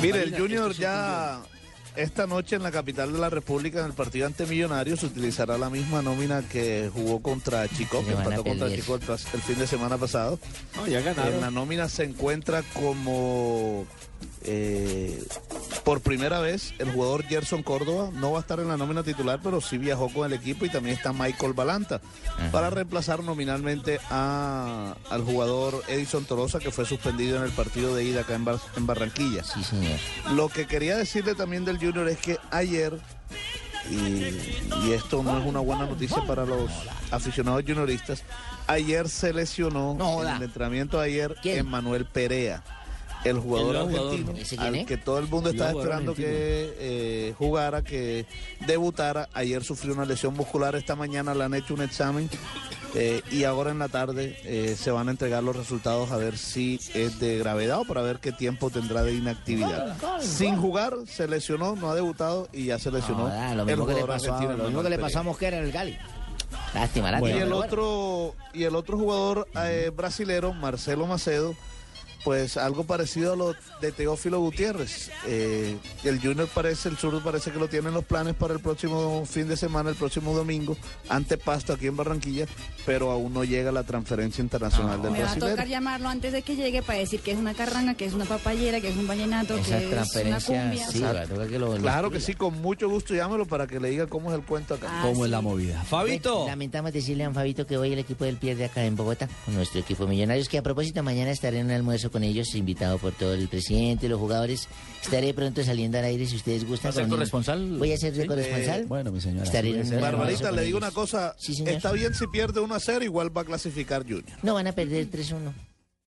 Mire, el Junior ya esta noche en la capital de la República, en el partido ante Millonarios, utilizará la misma nómina que jugó contra Chico, que empató contra. Chico el, fin de semana pasado. ya En la nómina se encuentra como eh, por primera vez el jugador Gerson Córdoba. No va a estar en la nómina titular, pero sí viajó con el equipo y también está Michael Balanta para reemplazar nominalmente a- al jugador Edison Torosa, que fue suspendido en el partido de ida acá en, Bar- en Barranquilla. Sí, señor. Lo que quería decirle también del Junior es que ayer, y, y esto no es una buena noticia para los aficionados junioristas, ayer se lesionó No en el entrenamiento de ayer ¿Quién? Emmanuel Perea. El jugador El nuevo jugador, argentino, ¿no? ¿Ese quién al que todo el mundo estaba esperando que eh, jugara, que debutara. Ayer sufrió una lesión muscular, esta mañana le han hecho un examen eh, y ahora en la tarde eh, se van a entregar los resultados a ver si es de gravedad o para ver qué tiempo tendrá de inactividad. Sin jugar, se lesionó, no ha debutado y ya se lesionó. Lo el mismo que le pasó, a, lo mismo que le Emmanuel pasó a Perea. Mosquera en el Gali. Lástima, lástima. Y el otro, y el otro jugador eh, brasilero, Marcelo Macedo, pues algo parecido a lo de Teófilo Gutiérrez. Eh, el Junior parece, el sur parece que lo tiene en los planes para el próximo fin de semana, el próximo domingo, ante Pasto aquí en Barranquilla, pero aún no llega la transferencia internacional del Me va a tocar llamarlo antes de que llegue para decir que es una carranga, que es una papayera, que es un vallenato, Esa que es una cumbia. sí, que lo- lo Claro que sí, con mucho gusto llámelo para que le diga cómo es el cuento acá. Ah, ¿Cómo es la movida? Fabito. Lamentamos decirle a Fabito que hoy el equipo del pierde acá en Bogotá, con nuestro equipo de Millonarios, que a propósito mañana estaré en un almuerzo con ellos, invitado por todo el presidente, los jugadores. Estaré pronto saliendo al aire si ustedes gustan. ¿Va a ser con- corresponsal? Voy a ser de corresponsal. Bueno, mi señora. Estaré en Barbarita, le digo ellos. una cosa, Sí, está bien si pierde 1 a 0, igual va a clasificar Junior. No, van a perder 3-1.